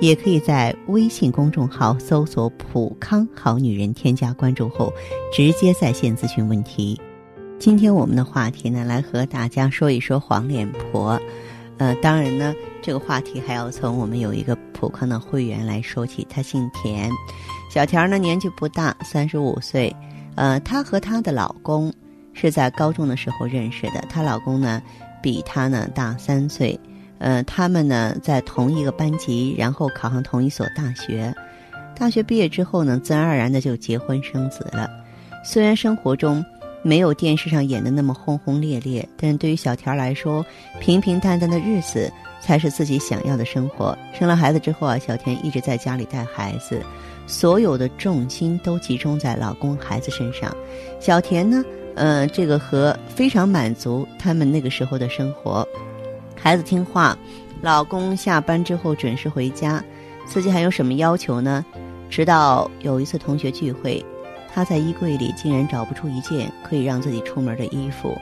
也可以在微信公众号搜索“普康好女人”，添加关注后，直接在线咨询问题。今天我们的话题呢，来和大家说一说黄脸婆。呃，当然呢，这个话题还要从我们有一个普康的会员来说起。她姓田，小田呢年纪不大，三十五岁。呃，她和她的老公是在高中的时候认识的，她老公呢比她呢大三岁。呃，他们呢在同一个班级，然后考上同一所大学。大学毕业之后呢，自然而然的就结婚生子了。虽然生活中没有电视上演的那么轰轰烈烈，但是对于小田来说，平平淡淡的日子才是自己想要的生活。生了孩子之后啊，小田一直在家里带孩子，所有的重心都集中在老公孩子身上。小田呢，呃，这个和非常满足他们那个时候的生活。孩子听话，老公下班之后准时回家，自己还有什么要求呢？直到有一次同学聚会，她在衣柜里竟然找不出一件可以让自己出门的衣服。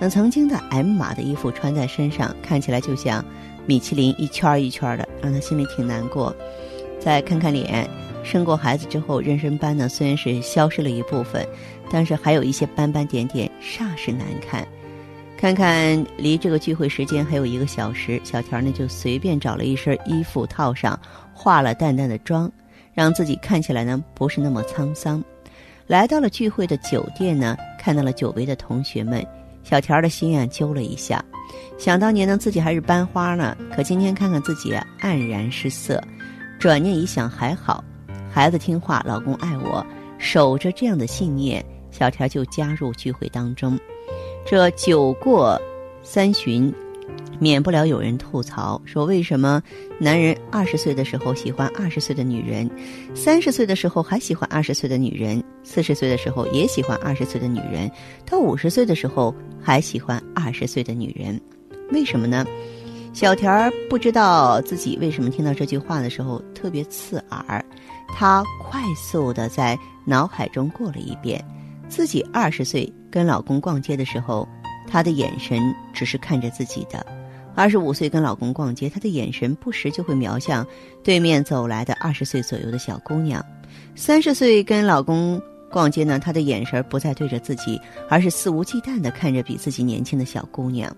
那曾经的 M 码的衣服穿在身上，看起来就像米其林一圈一圈的，让她心里挺难过。再看看脸，生过孩子之后，妊娠斑呢虽然是消失了一部分，但是还有一些斑斑点点，煞是难看。看看离这个聚会时间还有一个小时，小田呢就随便找了一身衣服套上，化了淡淡的妆，让自己看起来呢不是那么沧桑。来到了聚会的酒店呢，看到了久违的同学们，小田的心啊揪了一下。想当年呢自己还是班花呢，可今天看看自己啊黯然失色。转念一想，还好，孩子听话，老公爱我，守着这样的信念，小田就加入聚会当中。这酒过三巡，免不了有人吐槽说：为什么男人二十岁的时候喜欢二十岁的女人，三十岁的时候还喜欢二十岁的女人，四十岁的时候也喜欢二十岁的女人，到五十岁的时候还喜欢二十岁的女人？为什么呢？小田儿不知道自己为什么听到这句话的时候特别刺耳，他快速的在脑海中过了一遍。自己二十岁跟老公逛街的时候，她的眼神只是看着自己的；二十五岁跟老公逛街，她的眼神不时就会瞄向对面走来的二十岁左右的小姑娘；三十岁跟老公逛街呢，她的眼神不再对着自己，而是肆无忌惮的看着比自己年轻的小姑娘。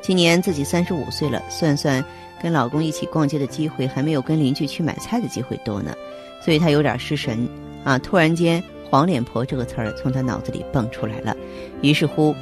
今年自己三十五岁了，算算跟老公一起逛街的机会，还没有跟邻居去买菜的机会多呢，所以她有点失神啊！突然间。黄脸婆这个词儿从他脑子里蹦出来了，于是乎，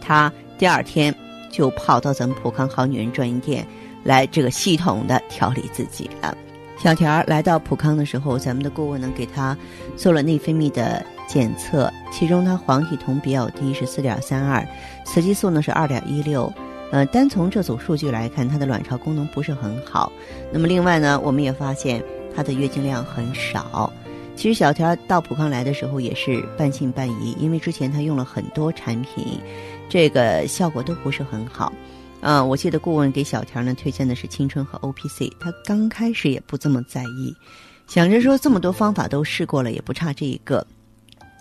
他第二天就跑到咱们普康好女人专营店来这个系统的调理自己了。小田儿来到普康的时候，咱们的顾问呢给他做了内分泌的检测，其中他黄体酮比较低，是四点三二，雌激素呢是二点一六。呃，单从这组数据来看，他的卵巢功能不是很好。那么另外呢，我们也发现他的月经量很少。其实小田到普康来的时候也是半信半疑，因为之前他用了很多产品，这个效果都不是很好。嗯，我记得顾问给小田呢推荐的是青春和 O P C，他刚开始也不这么在意，想着说这么多方法都试过了，也不差这一个。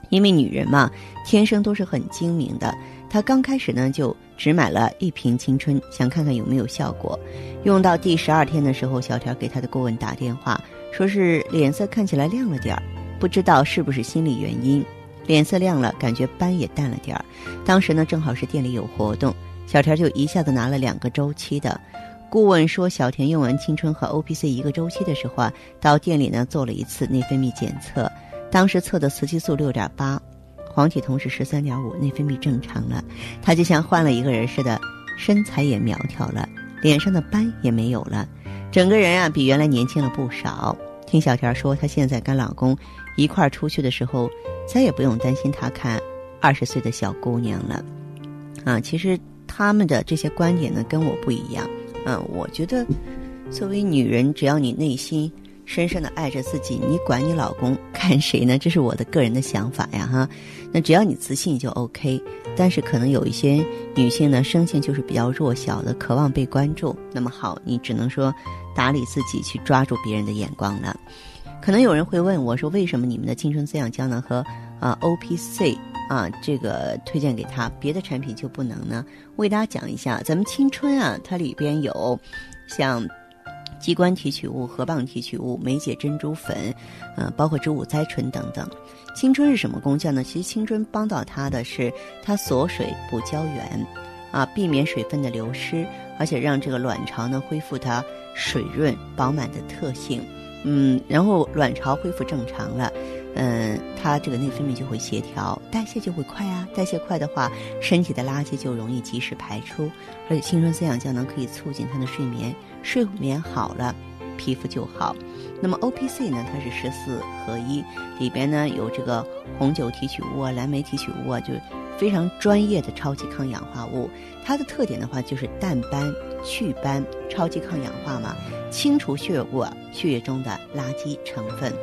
因为女人嘛，天生都是很精明的。他刚开始呢就只买了一瓶青春，想看看有没有效果。用到第十二天的时候，小田给他的顾问打电话。说是脸色看起来亮了点儿，不知道是不是心理原因，脸色亮了，感觉斑也淡了点儿。当时呢，正好是店里有活动，小田就一下子拿了两个周期的。顾问说，小田用完青春和 O P C 一个周期的时候啊，到店里呢做了一次内分泌检测，当时测的雌激素六点八，黄体酮是十三点五，内分泌正常了。他就像换了一个人似的，身材也苗条了，脸上的斑也没有了。整个人啊，比原来年轻了不少。听小田说，她现在跟老公一块儿出去的时候，再也不用担心他看二十岁的小姑娘了。啊，其实他们的这些观点呢，跟我不一样。嗯，我觉得作为女人，只要你内心深深的爱着自己，你管你老公看谁呢？这是我的个人的想法呀，哈。那只要你自信就 OK。但是可能有一些女性呢，生性就是比较弱小的，渴望被关注。那么好，你只能说打理自己，去抓住别人的眼光了。可能有人会问我说，为什么你们的青春滋养胶囊和啊 O P C 啊这个推荐给他，别的产品就不能呢？我给大家讲一下，咱们青春啊，它里边有像。鸡冠提取物、河蚌提取物、梅解珍珠粉，嗯，包括植物甾醇等等。青春是什么功效呢？其实青春帮到它的是它锁水补胶原，啊，避免水分的流失，而且让这个卵巢呢恢复它水润饱满的特性。嗯，然后卵巢恢复正常了，嗯，它这个内分泌就会协调，代谢就会快啊。代谢快的话，身体的垃圾就容易及时排出，而且青春滋养胶囊可以促进它的睡眠。睡眠好了，皮肤就好。那么 O P C 呢？它是十四合一，里边呢有这个红酒提取物啊、蓝莓提取物啊，就非常专业的超级抗氧化物。它的特点的话就是淡斑、祛斑、超级抗氧化嘛，清除血液、血液中的垃圾成分。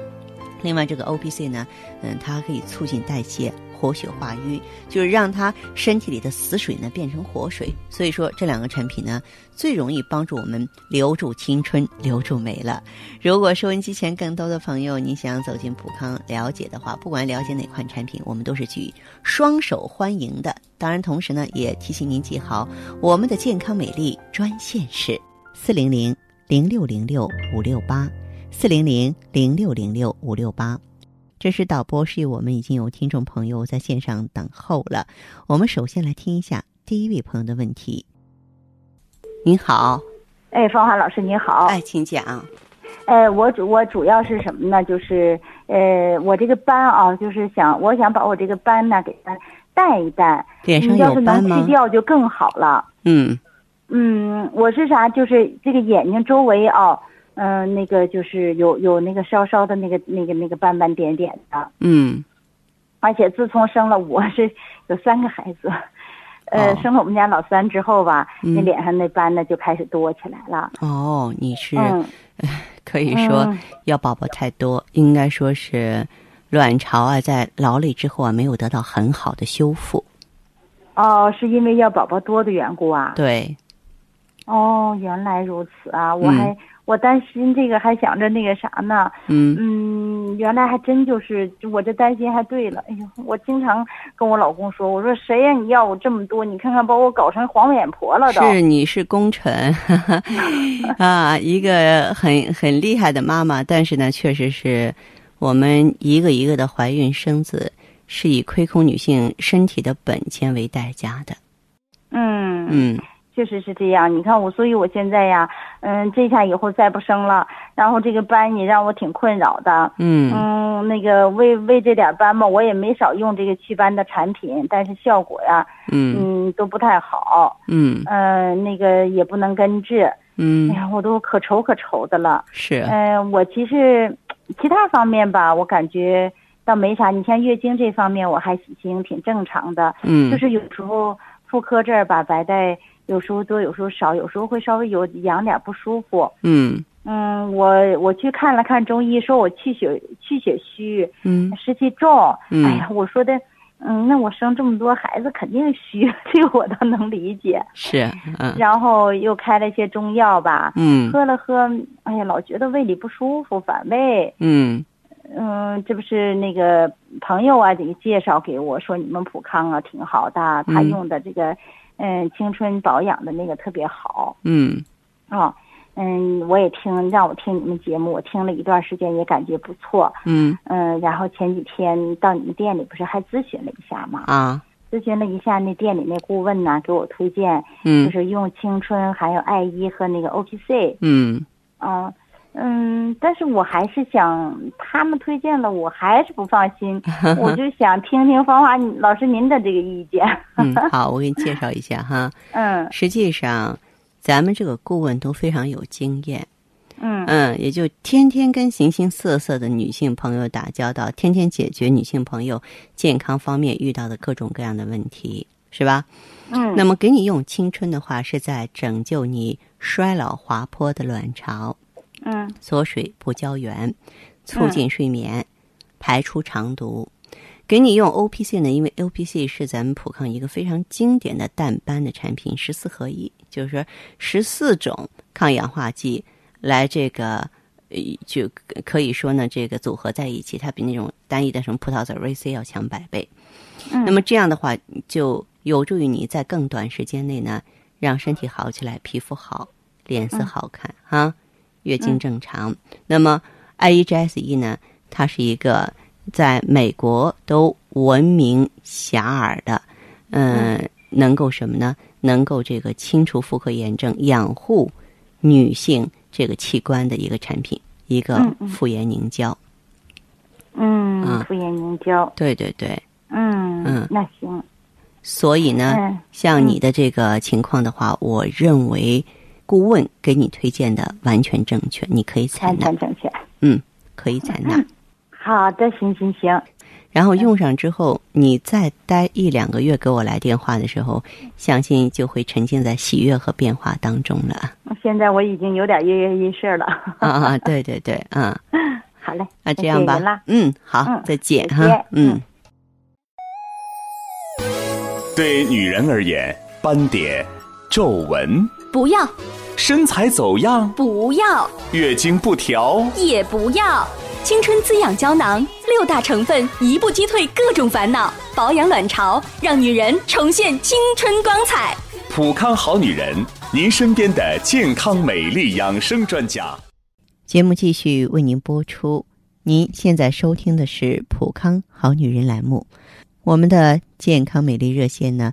另外，这个 O P C 呢，嗯，它可以促进代谢。活血化瘀，就是让他身体里的死水呢变成活水。所以说，这两个产品呢，最容易帮助我们留住青春、留住美了。如果收音机前更多的朋友，你想走进普康了解的话，不管了解哪款产品，我们都是举双手欢迎的。当然，同时呢，也提醒您记好我们的健康美丽专线是四零零零六零六五六八四零零零六零六五六八。这是导播示意，我们已经有听众朋友在线上等候了。我们首先来听一下第一位朋友的问题。您好，哎，芳华老师您好，哎，请讲。哎，我主我主要是什么呢？就是呃，我这个斑啊，就是想我想把我这个斑呢给它淡一淡，脸上有斑吗？去掉就更好了。嗯嗯，我是啥？就是这个眼睛周围啊。嗯，那个就是有有那个稍稍的那个那个那个斑斑点点的，嗯，而且自从生了我 是有三个孩子，呃，生了我们家老三之后吧，那脸上那斑呢就开始多起来了。哦，你是，可以说要宝宝太多，应该说是卵巢啊在劳累之后啊没有得到很好的修复。哦，是因为要宝宝多的缘故啊？对。哦，原来如此啊！我还。我担心这个，还想着那个啥呢？嗯嗯，原来还真就是我这担心还对了。哎呦，我经常跟我老公说，我说谁让你要我这么多？你看看把我搞成黄脸婆了都。是你是功臣 啊，一个很很厉害的妈妈。但是呢，确实是我们一个一个的怀孕生子，是以亏空女性身体的本钱为代价的。嗯嗯。确实是这样，你看我，所以我现在呀，嗯，这下以后再不生了，然后这个斑也让我挺困扰的，嗯。嗯，那个为为这点斑嘛，我也没少用这个祛斑的产品，但是效果呀，嗯。嗯都不太好，嗯。嗯，那个也不能根治，嗯，哎呀，我都可愁可愁的了，是，嗯，我其实其他方面吧，我感觉倒没啥，你像月经这方面我还行，挺正常的，嗯，就是有时候妇科这儿吧白带。有时候多，有时候少，有时候会稍微有痒点不舒服。嗯嗯，我我去看了看中医，说我气血气血虚，嗯，湿气重。嗯，哎呀，我说的，嗯，那我生这么多孩子肯定虚，这个我倒能理解。是，嗯。然后又开了些中药吧，嗯，喝了喝，哎呀，老觉得胃里不舒服，反胃。嗯嗯，这不是那个朋友啊，这个介绍给我说你们普康啊挺好的，他用的这个。嗯，青春保养的那个特别好。嗯，啊，嗯，我也听，让我听你们节目，我听了一段时间，也感觉不错。嗯嗯，然后前几天到你们店里，不是还咨询了一下吗？啊，咨询了一下，那店里那顾问呢，给我推荐，嗯，就是用青春，还有爱伊和那个 O P C。嗯，啊。嗯，但是我还是想他们推荐了，我还是不放心，我就想听听芳华老师您的这个意见。嗯，好，我给你介绍一下哈。嗯，实际上，咱们这个顾问都非常有经验。嗯嗯，也就天天跟形形色色的女性朋友打交道，天天解决女性朋友健康方面遇到的各种各样的问题，是吧？嗯。那么给你用青春的话，是在拯救你衰老滑坡的卵巢。嗯锁水不胶原，促进睡眠，排出肠毒。给你用 O P C 呢，因为 O P C 是咱们普康一个非常经典的淡斑的产品，十四合一，就是说十四种抗氧化剂来这个，呃，就可以说呢，这个组合在一起，它比那种单一的什么葡萄籽维 C 要强百倍。嗯，那么这样的话，就有助于你在更短时间内呢，让身体好起来，皮肤好，脸色好看哈、月经正常。那么 I E G S E 呢，它是一个在美国都闻名遐迩的，嗯、能够什么呢？能够这个清除妇科炎症，养护女性这个器官的一个产品，一个妇炎凝胶。嗯啊，妇炎凝胶，对对对，嗯嗯。那行，所以呢，嗯。像你的这个情况的话，我认为顾问给你推荐的完全正确，你可以采纳完全，正确。嗯，可以采纳。好的，行行行，然后用上之后，你再待一两个月给我来电话的时候，相信就会沉浸在喜悦和变化当中了。现在我已经有点跃跃欲试了。啊啊，对对对，嗯，好嘞，那这样吧谢谢，嗯，好嗯，再见哈，嗯嗯。对女人而言，斑点、皱纹、不要，身材走样、不要，月经不调，也不要。青春滋养胶囊六大成分，一步击退各种烦恼，保养卵巢，让女人重现青春光彩。普康好女人，您身边的健康美丽养生专家。节目继续为您播出。您现在收听的是《普康好女人》栏目，我们的健康美丽热线呢，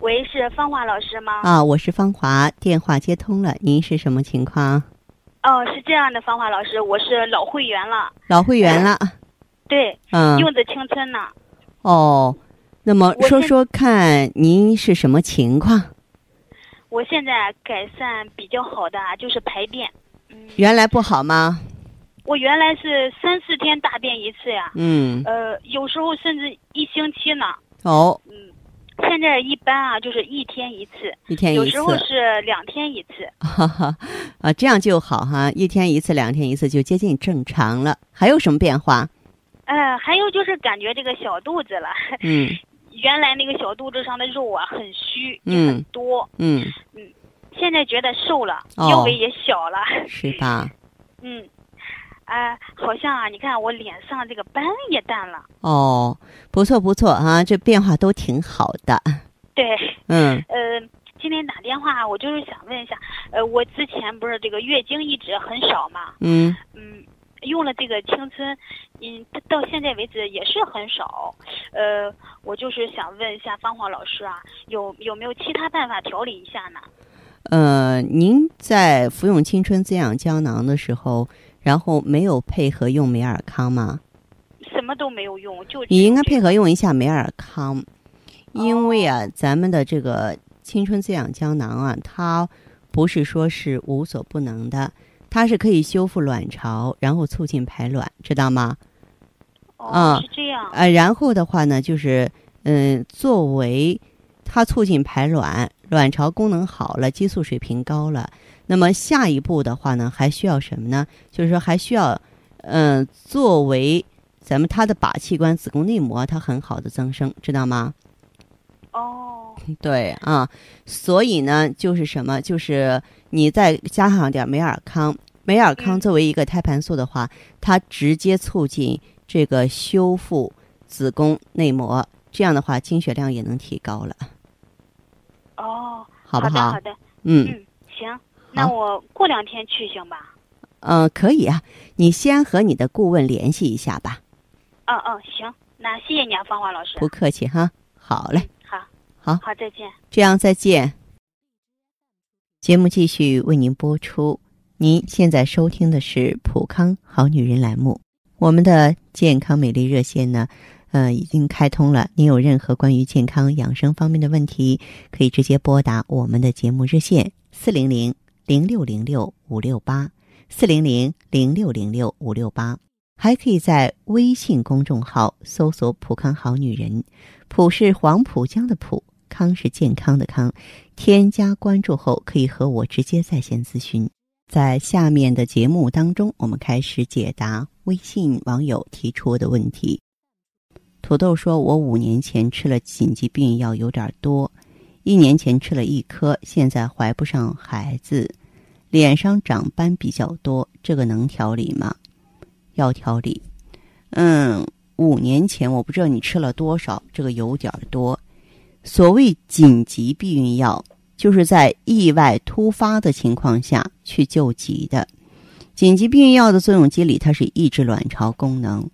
喂，是芳华老师吗？啊，我是芳华，电话接通了，您是什么情况？哦，是这样的，芳华老师，我是老会员了，老会员了，对，嗯，用的青春呢。哦，那么说说看，您是什么情况？我现在改善比较好的啊就是排便，嗯，原来不好吗？我原来是三四天大便一次呀，嗯，呃，有时候甚至一星期呢，哦，嗯，现在一般啊就是一天一次，一天一次。有时，候是两天一次，哈哈，啊，这样就好哈，一天一次，两天一次就接近正常了。还有什么变化？呃，还有就是感觉这个小肚子了，嗯。原来那个小肚子上的肉啊很虚，也嗯很多，嗯，现在觉得瘦了，哦。腰围也小了。是吧？嗯，啊、好像啊，你看我脸上这个斑也淡了。哦，不错不错啊，这变化都挺好的。对，嗯呃，今天打电话我就是想问一下，呃，我之前不是这个月经一直很少嘛，嗯。嗯，用了这个青春，嗯，到到现在为止也是很少。呃，我就是想问一下芳华老师啊，有有没有其他办法调理一下呢？呃，您在服用青春滋养胶囊的时候，然后没有配合用美尔康吗？什么都没有用，就你应该配合。用一下美尔康，因为啊，咱们的这个青春滋养胶囊啊，它不是说是无所不能的，它是可以修复卵巢，然后促进排卵，知道吗？哦，啊是这样。呃，然后的话呢，就是嗯、作为它促进排卵，卵巢功能好了，激素水平高了，那么下一步的话呢，还需要什么呢？就是说还需要嗯、作为咱们它的靶器官子宫内膜，它很好的增生，知道吗？哦，对啊，所以呢，就是什么？就是你再加上点美尔康，美尔康嗯作为一个胎盘素的话，它直接促进这个修复子宫内膜，这样的话经血量也能提高了，哦，好不的，好的，嗯嗯，行，那我过两天去行吧？嗯、呃可以啊，你先和你的顾问联系一下吧，嗯嗯，行，那谢谢你啊，芳华老师。不客气哈。好嘞，好，好好，再见。这样再见。节目继续为您播出。您现在收听的是《普康好女人》栏目，我们的健康美丽热线呢，呃，已经开通了。您有任何关于健康养生方面的问题，可以直接拨打我们的节目热线四零零零六零六五六八四零零零六零六五六八，还可以在微信公众号搜索“浦康好女人”，浦是黄浦江的浦，康是健康的康。添加关注后，可以和我直接在线咨询。在下面的节目当中，我们开始解答微信网友提出的问题。土豆说：“我五年前吃了紧急避孕药有点多，一年前吃了一颗，现在怀不上孩子，脸上长斑比较多，这个能调理吗？要调理。嗯，五年前我不知道你吃了多少，这个有点多。所谓紧急避孕药。”就是在意外突发的情况下去救急的，紧急避孕药的作用机理，它是抑制卵巢功能，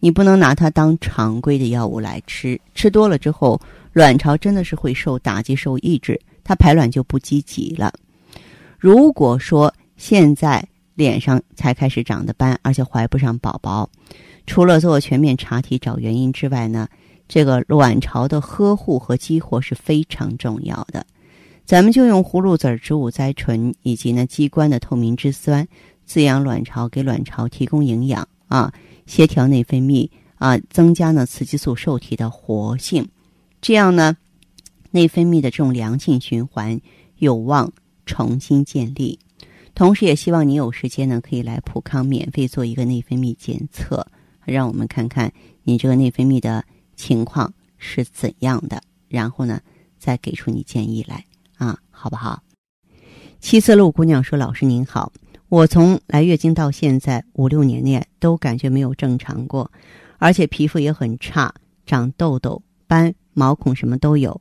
你不能拿它当常规的药物来吃，吃多了之后，卵巢真的是会受打击、受抑制，它排卵就不积极了。如果说现在脸上才开始长的斑，而且怀不上宝宝，除了做全面查体找原因之外呢，这个卵巢的呵护和激活是非常重要的。咱们就用葫芦籽植物甾醇以及呢鸡冠的透明质酸滋养卵巢，给卵巢提供营养啊，协调内分泌啊，增加呢雌激素受体的活性，这样呢内分泌的这种良性循环有望重新建立。同时，也希望你有时间呢可以来普康免费做一个内分泌检测，让我们看看你这个内分泌的情况是怎样的，然后呢再给出你建议来。啊，好不好？七色鹿姑娘说：“老师您好，我从来月经到现在五六年内都感觉没有正常过，而且皮肤也很差，长痘痘、斑、毛孔什么都有。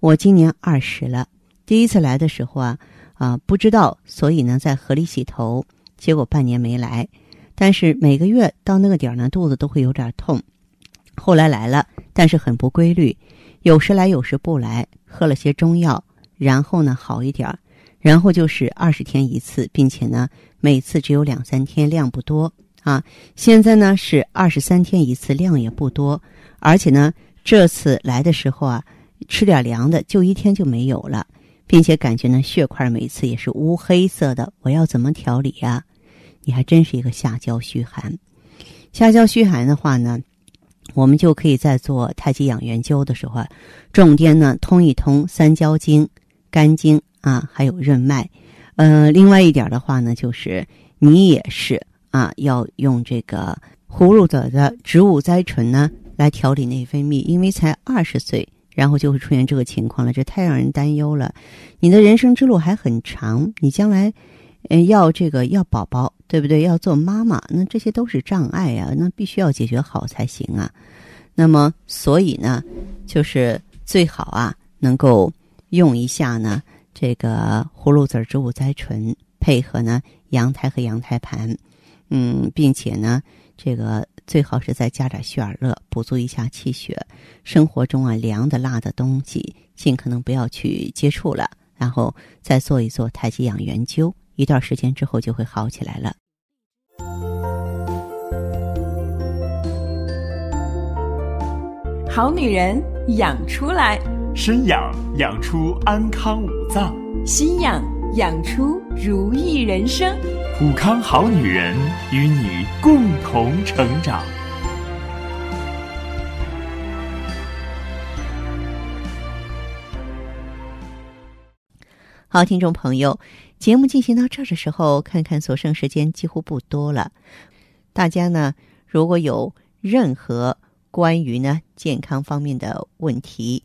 我今年二十了，第一次来的时候啊啊不知道，所以呢在河里洗头，结果半年没来，但是每个月到那个点儿呢肚子都会有点痛。后来来了，但是很不规律，有时来有时不来，喝了些中药。”然后呢，好一点儿，然后就是二十天一次，并且呢，每次只有两三天，量不多啊。现在呢是二十三天一次，量也不多，而且呢，这次来的时候啊，吃点凉的，就一天就没有了，并且感觉呢，血块每次也是乌黑色的。我要怎么调理呀？你还真是一个下焦虚寒。下焦虚寒的话呢，我们就可以在做太极养元灸的时候啊，重点呢通一通三焦经。肝经啊，还有任脉，呃，另外一点的话呢，就是你也是啊，要用这个葫芦籽的植物甾醇呢来调理内分泌，因为才二十岁，然后就会出现这个情况了，这太让人担忧了。你的人生之路还很长，你将来呃要这个要宝宝，对不对？要做妈妈，那这些都是障碍呀，那必须要解决好才行啊。那么，所以呢，就是最好啊，能够。用一下呢，这个葫芦籽植物甾醇配合呢羊胎和羊胎盘，嗯，并且呢，这个最好是再加点血尔乐，补足一下气血。生活中啊，凉的、辣的东西尽可能不要去接触了，然后再做一做太极养元灸，一段时间之后就会好起来了。好女人养出来。身养养出安康五脏，心养养出如意人生。普康好女人与你共同成长。好，听众朋友，节目进行到这儿的时候，看看所剩时间几乎不多了。大家呢，如果有任何关于呢健康方面的问题，